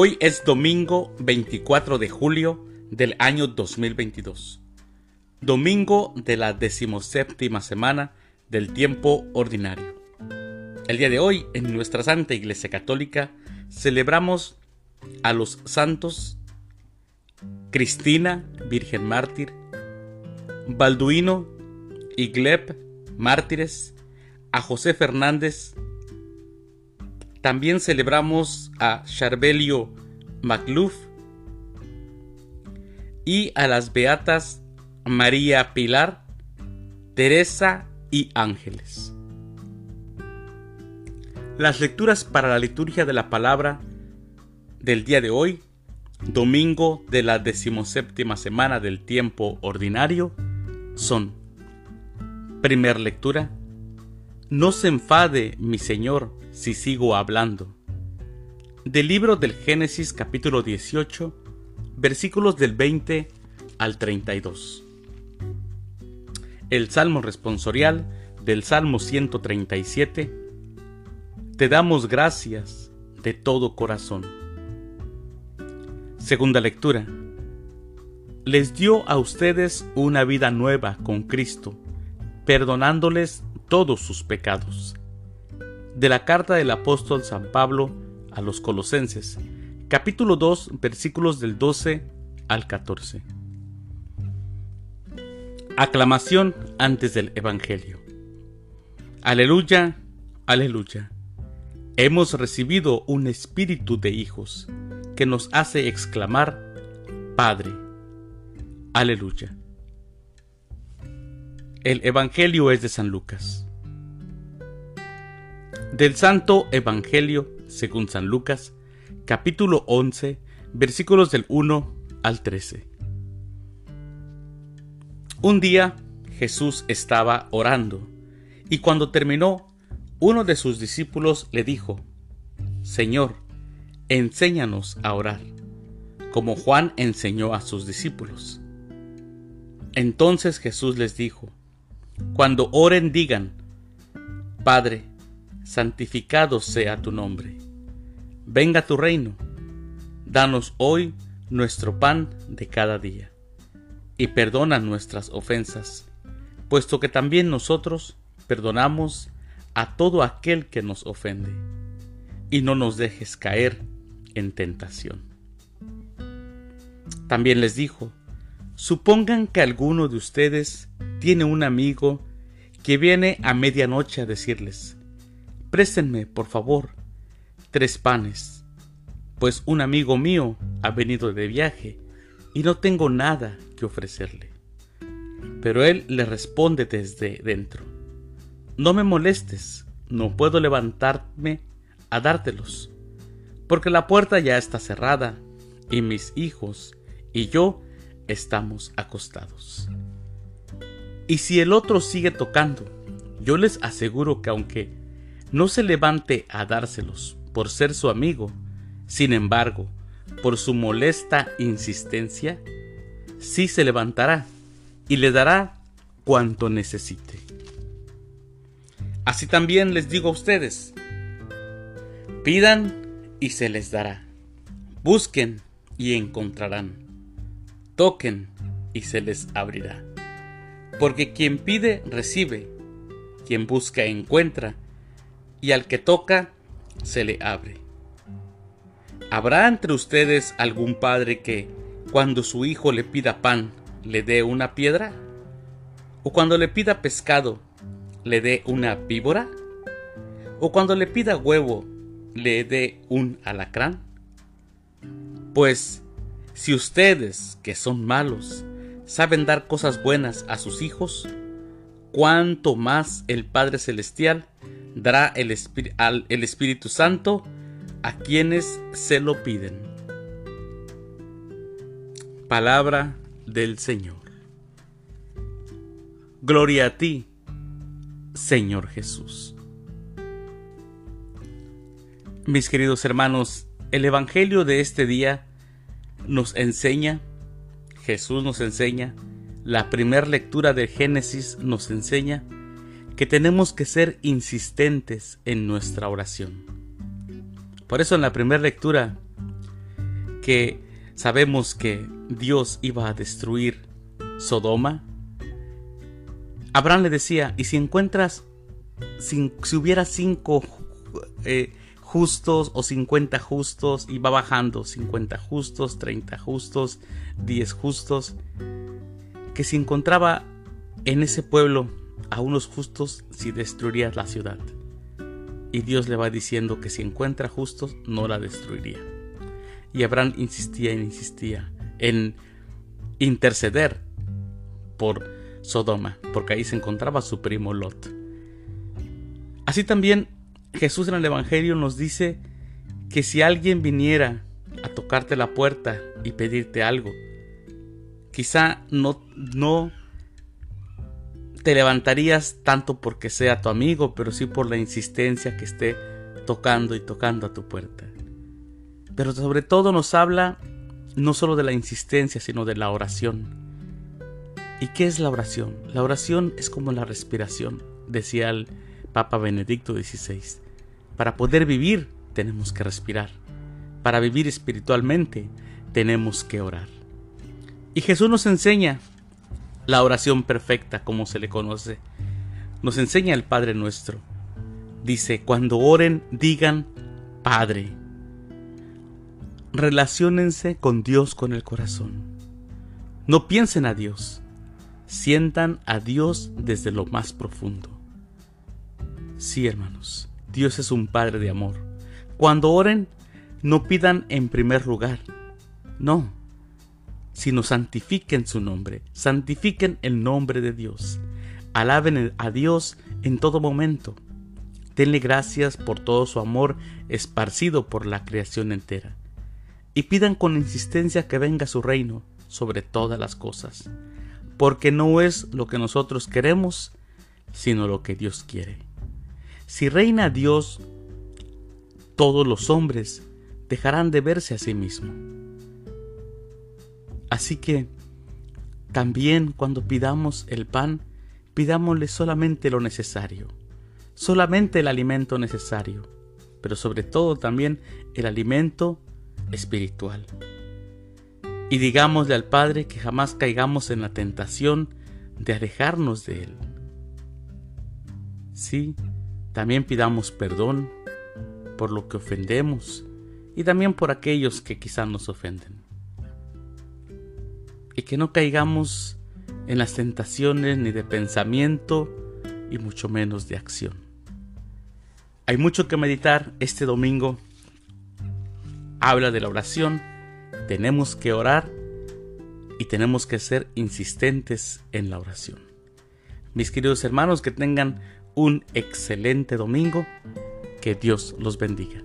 Hoy es domingo 24 de julio del año 2022. Domingo de la decimoséptima semana del tiempo ordinario. El día de hoy, en nuestra Santa Iglesia Católica, celebramos a los santos Cristina, Virgen Mártir, Balduino y Gleb, mártires, a José Fernández, también celebramos a Charbelio Macluf y a las beatas María Pilar, Teresa y Ángeles. Las lecturas para la liturgia de la palabra del día de hoy, domingo de la decimoséptima semana del tiempo ordinario, son: Primer lectura. No se enfade, mi Señor, si sigo hablando. Del libro del Génesis capítulo 18, versículos del 20 al 32. El Salmo responsorial del Salmo 137. Te damos gracias de todo corazón. Segunda lectura. Les dio a ustedes una vida nueva con Cristo, perdonándoles todos sus pecados de la carta del apóstol San Pablo a los Colosenses, capítulo 2, versículos del 12 al 14. Aclamación antes del Evangelio. Aleluya, aleluya. Hemos recibido un espíritu de hijos que nos hace exclamar, Padre. Aleluya. El Evangelio es de San Lucas. Del Santo Evangelio según San Lucas, capítulo 11, versículos del 1 al 13. Un día Jesús estaba orando, y cuando terminó, uno de sus discípulos le dijo, Señor, enséñanos a orar, como Juan enseñó a sus discípulos. Entonces Jesús les dijo, Cuando oren digan, Padre, santificado sea tu nombre. Venga tu reino. Danos hoy nuestro pan de cada día. Y perdona nuestras ofensas, puesto que también nosotros perdonamos a todo aquel que nos ofende. Y no nos dejes caer en tentación. También les dijo, supongan que alguno de ustedes tiene un amigo que viene a medianoche a decirles, Préstenme, por favor, tres panes, pues un amigo mío ha venido de viaje y no tengo nada que ofrecerle. Pero él le responde desde dentro, No me molestes, no puedo levantarme a dártelos, porque la puerta ya está cerrada y mis hijos y yo estamos acostados. Y si el otro sigue tocando, yo les aseguro que aunque no se levante a dárselos por ser su amigo, sin embargo, por su molesta insistencia, sí se levantará y le dará cuanto necesite. Así también les digo a ustedes, pidan y se les dará, busquen y encontrarán, toquen y se les abrirá. Porque quien pide, recibe, quien busca, encuentra, y al que toca se le abre. ¿Habrá entre ustedes algún padre que, cuando su hijo le pida pan, le dé una piedra? ¿O cuando le pida pescado, le dé una víbora? ¿O cuando le pida huevo, le dé un alacrán? Pues, si ustedes, que son malos, saben dar cosas buenas a sus hijos, cuánto más el Padre Celestial dará el, el Espíritu Santo a quienes se lo piden. Palabra del Señor. Gloria a ti, Señor Jesús. Mis queridos hermanos, el Evangelio de este día nos enseña, Jesús nos enseña, la primera lectura de Génesis nos enseña que tenemos que ser insistentes en nuestra oración. Por eso en la primera lectura que sabemos que Dios iba a destruir Sodoma, Abraham le decía, y si encuentras, si, hubiera cinco eh, justos o cincuenta justos, y va bajando, cincuenta justos, treinta justos, diez justos, que si encontraba en ese pueblo a unos justos, si destruiría la ciudad. Y Dios le va diciendo que si encuentra justos, no la destruiría. Y Abraham insistía y insistía en interceder por Sodoma, porque ahí se encontraba su primo Lot. Así también Jesús en el Evangelio nos dice que si alguien viniera a tocarte la puerta y pedirte algo, quizá no, no te levantarías tanto porque sea tu amigo, pero sí por la insistencia que esté tocando y tocando a tu puerta. Pero sobre todo nos habla no solo de la insistencia, sino de la oración. ¿Y qué es la oración? La oración es como la respiración, decía el Papa Benedicto XVI. Para poder vivir tenemos que respirar. Para vivir espiritualmente tenemos que orar. Y Jesús nos enseña la oración perfecta, como se le conoce. Nos enseña el Padre nuestro. Dice, cuando oren, digan, Padre. Relaciónense con Dios con el corazón. No piensen a Dios, sientan a Dios desde lo más profundo. Sí, hermanos, Dios es un Padre de amor. Cuando oren, no pidan en primer lugar, no, sino santifiquen su nombre, santifiquen el nombre de Dios. Alaben a Dios en todo momento. Denle gracias por todo su amor esparcido por la creación entera. Y pidan con insistencia que venga su reino sobre todas las cosas porque no es lo que nosotros queremos, sino lo que Dios quiere. Si reina Dios, todos los hombres dejarán de verse a sí mismos. Así que también cuando pidamos el pan, pidámosle solamente lo necesario, solamente el alimento necesario, pero sobre todo también el alimento espiritual y digámosle al Padre que jamás caigamos en la tentación de alejarnos de Él. Sí, también pidamos perdón por lo que ofendemos y también por aquellos que quizás nos ofenden. Y que no caigamos en las tentaciones ni de pensamiento y mucho menos de acción. Hay mucho que meditar este domingo. Habla de la oración tenemos que orar y tenemos que ser insistentes en la oración. Mis queridos hermanos, que tengan un excelente domingo. Que Dios los bendiga.